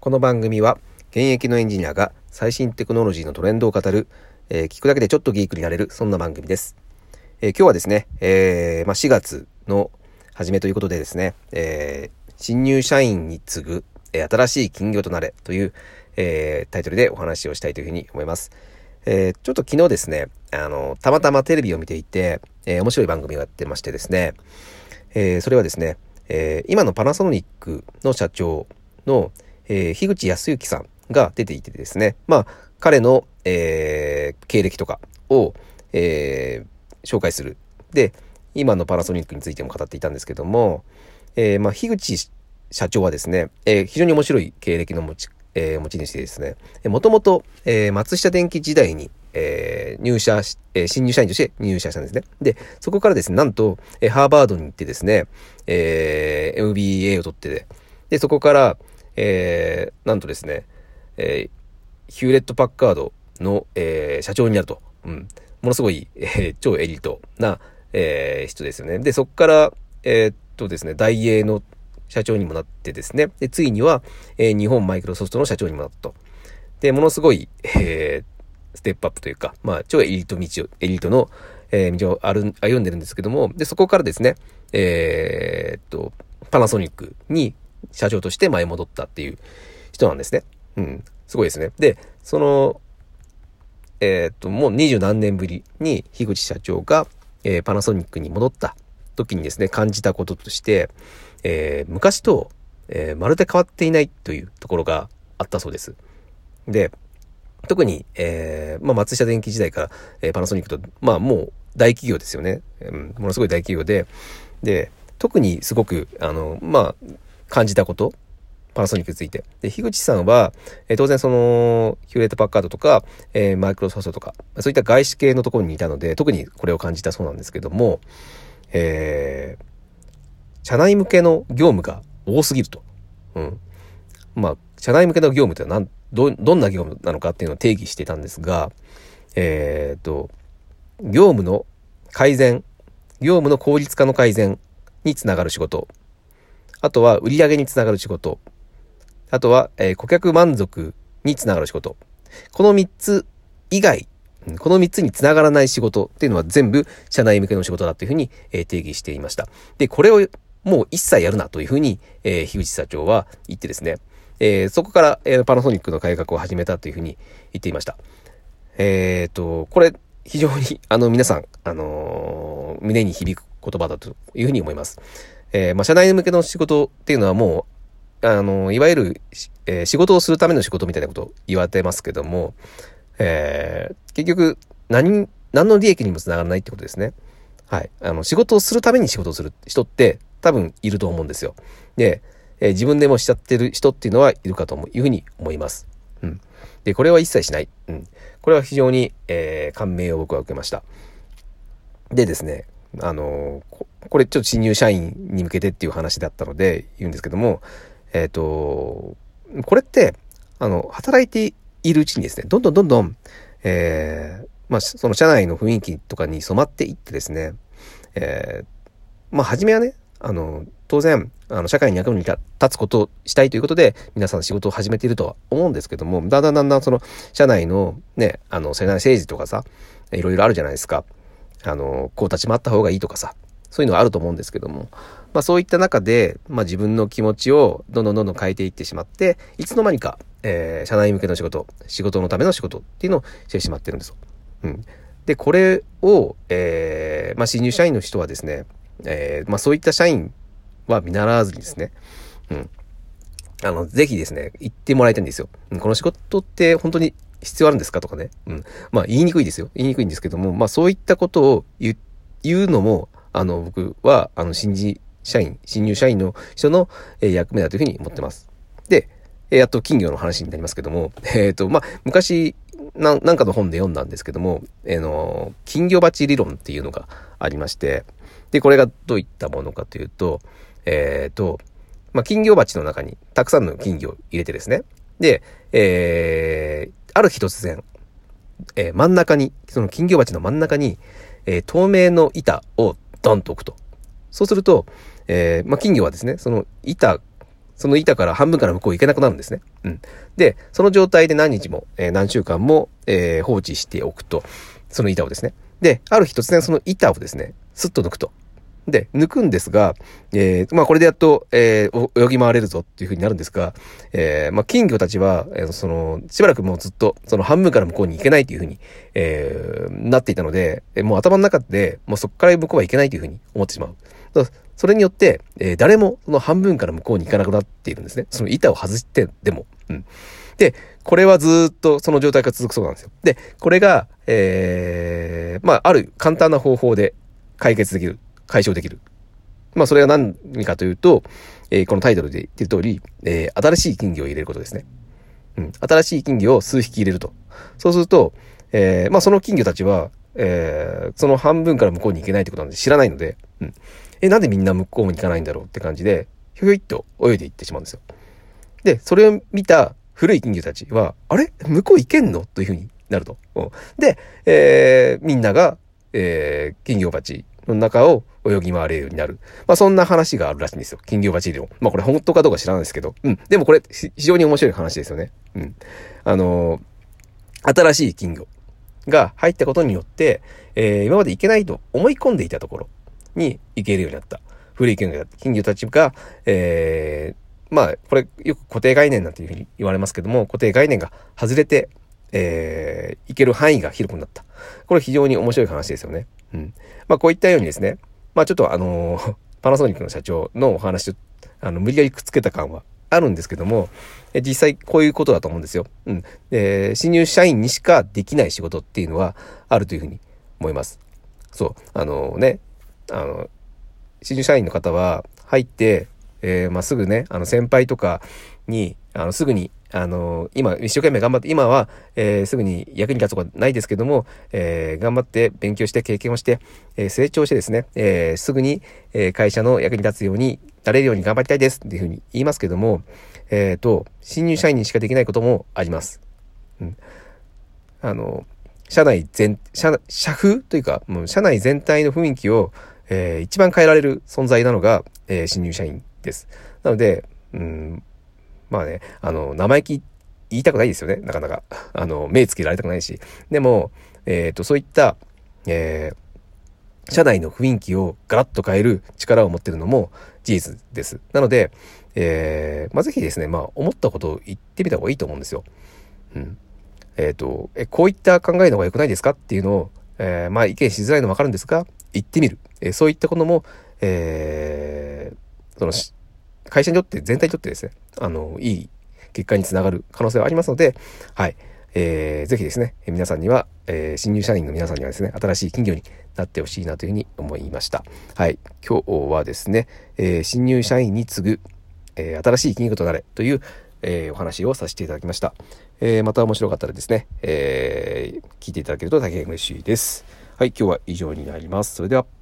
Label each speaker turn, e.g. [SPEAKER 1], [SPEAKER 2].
[SPEAKER 1] この番組は現役のエンジニアが最新テクノロジーのトレンドを語る、えー、聞くだけでちょっとギークになれるそんな番組です。えー、今日はですね、えー、まあ、4月の初めということでですね、え新入社員に次ぐ、新しい金魚となれという、えタイトルでお話をしたいというふうに思います。えちょっと昨日ですね、あの、たまたまテレビを見ていて、え面白い番組をやってましてですね、えそれはですね、え今のパナソニックの社長の、えー、樋口康之さんが出ていてですね、まあ、彼の、えー、経歴とかを、えー、紹介する。で、今のパナソニックについても語っていたんですけども、えー、まあ、樋口社長はですね、えー、非常に面白い経歴の持ち、えー、持ち主でですね、もともと、えー、松下電器時代に、えー、入社し、えー、新入社員として入社したんですね。で、そこからですね、なんと、えー、ハーバードに行ってですね、えー、MBA を取ってで、で、そこから、えー、なんとですね、えー、ヒューレット・パッカードの、えー、社長になると。うん。ものすごい、えー、超エリートな、えー、人ですよね。で、そこから、えー、っとですね、大英の社長にもなってですね、で、ついには、えー、日本マイクロソフトの社長にもなったと。で、ものすごい、えー、ステップアップというか、まあ、超エリート道を、エリートの、えー、道を歩んでるんですけども、で、そこからですね、えー、っと、パナソニックに社長として前戻ったっていう人なんですね。うん。すごいですね。で、その、えー、っと、もう二十何年ぶりに樋口社長が、えー、パナソニックに戻った時にですね、感じたこととして、えー、昔と、えまるで変わっていないというところがあったそうです。で、特に、えまあ、松下電器時代から、えパナソニックと、まあ、もう大企業ですよね。うん、ものすごい大企業で、で、特にすごく、あの、まあ、感じたこと、パナソニックについて。で、樋口さんは、えー、当然その、ヒューレット・パッカードとか、えー、マイクロソフトとか、そういった外資系のところにいたので、特にこれを感じたそうなんですけども、えー、社内向けの業務が多すぎると。うん。まあ、社内向けの業務って何、ど、どんな業務なのかっていうのを定義してたんですが、えっ、と、業務の改善、業務の効率化の改善につながる仕事あとは売上につながる仕事。あとは、えー、顧客満足につながる仕事。この3つ以外、この3つにつながらない仕事っていうのは全部社内向けの仕事だというふうに、えー、定義していました。で、これをもう一切やるなというふうに、えー、樋口社長は言ってですね、えー、そこから、えー、パナソニックの改革を始めたというふうに言っていました。えっ、と、これ非常にあの皆さん、あの胸に響く言葉だというふうに思います。えー、まあ、社内向けの仕事っていうのはもう、あの、いわゆる、えー、仕事をするための仕事みたいなことを言われてますけども、えー、結局、何、何の利益にもつながらないってことですね。はい。あの、仕事をするために仕事をする人って多分いると思うんですよ。で、えー、自分でもしちゃってる人っていうのはいるかというふうに思います。うん。で、これは一切しない。うん。これは非常に、えー、感銘を僕は受けました。でですね、あの、これちょっと新入社員に向けてっていう話だったので言うんですけども、えっ、ー、と、これって、あの、働いているうちにですね、どんどんどんどん、えー、まあ、その社内の雰囲気とかに染まっていってですね、えー、まあ、初めはね、あの、当然、あの、社会に役に立つことをしたいということで、皆さん仕事を始めているとは思うんですけども、だんだんだんだんその、社内のね、あの、社内政治とかさ、いろいろあるじゃないですか。あの、こう立ち回った方がいいとかさ、そういうのはあると思うんですけども、まあそういった中で、まあ自分の気持ちをどんどんどんどん変えていってしまって、いつの間にか、えー、社内向けの仕事、仕事のための仕事っていうのをしてしまってるんですよ。うん。で、これを、えー、まあ新入社員の人はですね、えー、まあそういった社員は見習わずにですね、うん。あの、ぜひですね、言ってもらいたいんですよ。この仕事って本当に必要あるんですかとかね。うん。まあ言いにくいですよ。言いにくいんですけども、まあそういったことを言うのも、あの、僕は、あの、新人社員、新入社員の人の、えー、役目だというふうに思ってます。で、えー、やっと金魚の話になりますけども、えっ、ー、と、まあ、昔、な、なんかの本で読んだんですけども、えー、の、金魚鉢理論っていうのがありまして、で、これがどういったものかというと、えっ、と、まあ、金魚鉢の中にたくさんの金魚を入れてですね、で、えー、ある日突然、えー、真ん中に、その金魚鉢の真ん中に、えー、透明の板をドンと置くと。そうすると、えー、まあ、金魚はですね、その板その板から半分から向こう行けなくなるんですね。うん。で、その状態で何日も、えー、何週間も、えー、放置しておくと、その板をですね。で、ある日突然その板をですね、スッと抜くと。で、抜くんですが、えー、まあこれでやっと、えー、泳ぎ回れるぞっていう風になるんですが、えー、まあ金魚たちは、えー、その、しばらくもうずっと、その半分から向こうに行けないという風に、えー、なっていたので、もう頭の中で、もうそこから向こうは行けないという風に思ってしまう。それによって、えー、誰もその半分から向こうに行かなくなっているんですね。その板を外してでも。うん。で、これはずっとその状態が続くそうなんですよ。で、これが、えー、まあ、ある簡単な方法で解決できる。解消できる。まあ、それは何かというと、えー、このタイトルで言ってる通り、えー、新しい金魚を入れることですね。うん。新しい金魚を数匹入れると。そうすると、えー、まあ、その金魚たちは、えー、その半分から向こうに行けないってことなんで知らないので、うん。え、なんでみんな向こうに行かないんだろうって感じで、ひょひょいっと泳いでいってしまうんですよ。で、それを見た古い金魚たちは、あれ？向こう行けんの？というふうになると。うん、で、えー、みんなが、えー、金魚鉢の中を泳ぎ回れるようになる。まあそんな話があるらしいんですよ。金魚鉢理論。まあこれ本当かどうか知らないですけど。うん。でもこれ非常に面白い話ですよね。うん。あのー、新しい金魚が入ったことによって、えー、今まで行けないと思い込んでいたところに行けるようになった。古い金魚金魚たちが、えー、まあ、これよく固定概念なんていうふうに言われますけども、固定概念が外れて、えー、行ける範囲が広くなった。これ非常に面白い話ですよね。うん。まあ、こういったようにですね、まあ、ちょっとあのー、パナソニックの社長のお話あの、無理やりくっつけた感はあるんですけども、実際こういうことだと思うんですよ。うん。で、新入社員にしかできない仕事っていうのはあるというふうに思います。そう。あのね、あの、新入社員の方は入って、えー、まあ、すぐね、あの、先輩とかに、あの、すぐに、あの、今、一生懸命頑張って、今は、えー、すぐに役に立つことはないですけども、えー、頑張って勉強して経験をして、えー、成長してですね、え、すぐに、え、会社の役に立つようになれるように頑張りたいですっていうふうに言いますけども、えっ、ー、と、新入社員にしかできないこともあります。うん。あの、社内全、社、社風というか、もう社内全体の雰囲気を、えー、一番変えられる存在なのが、えー、新入社員です。なので、うん、まあね、あの、生意気言いたくないですよね、なかなか。あの、目つけられたくないし。でも、えっ、ー、と、そういった、えー、社内の雰囲気をガラッと変える力を持ってるのも事実です。なので、えー、まあ、ぜひですね、まあ、思ったことを言ってみた方がいいと思うんですよ。うん。えっ、ー、と、え、こういった考えの方が良くないですか？っていうのを、えー、まあ、意見しづらいのわかるんですが、言ってみる。えー、そういったことも、えー、その、会社にとって全体にとってですね、あの、いい結果につながる可能性はありますので、はい。えー、ぜひですね、皆さんには、えー、新入社員の皆さんにはですね、新しい企業になってほしいなというふうに思いました。はい。今日はですね、えー、新入社員に次ぐ、えー、新しい企業となれという、えー、お話をさせていただきました。えー、また面白かったらですね、えー、聞いていただけると大変嬉しいです。はい。今日は以上になります。それでは。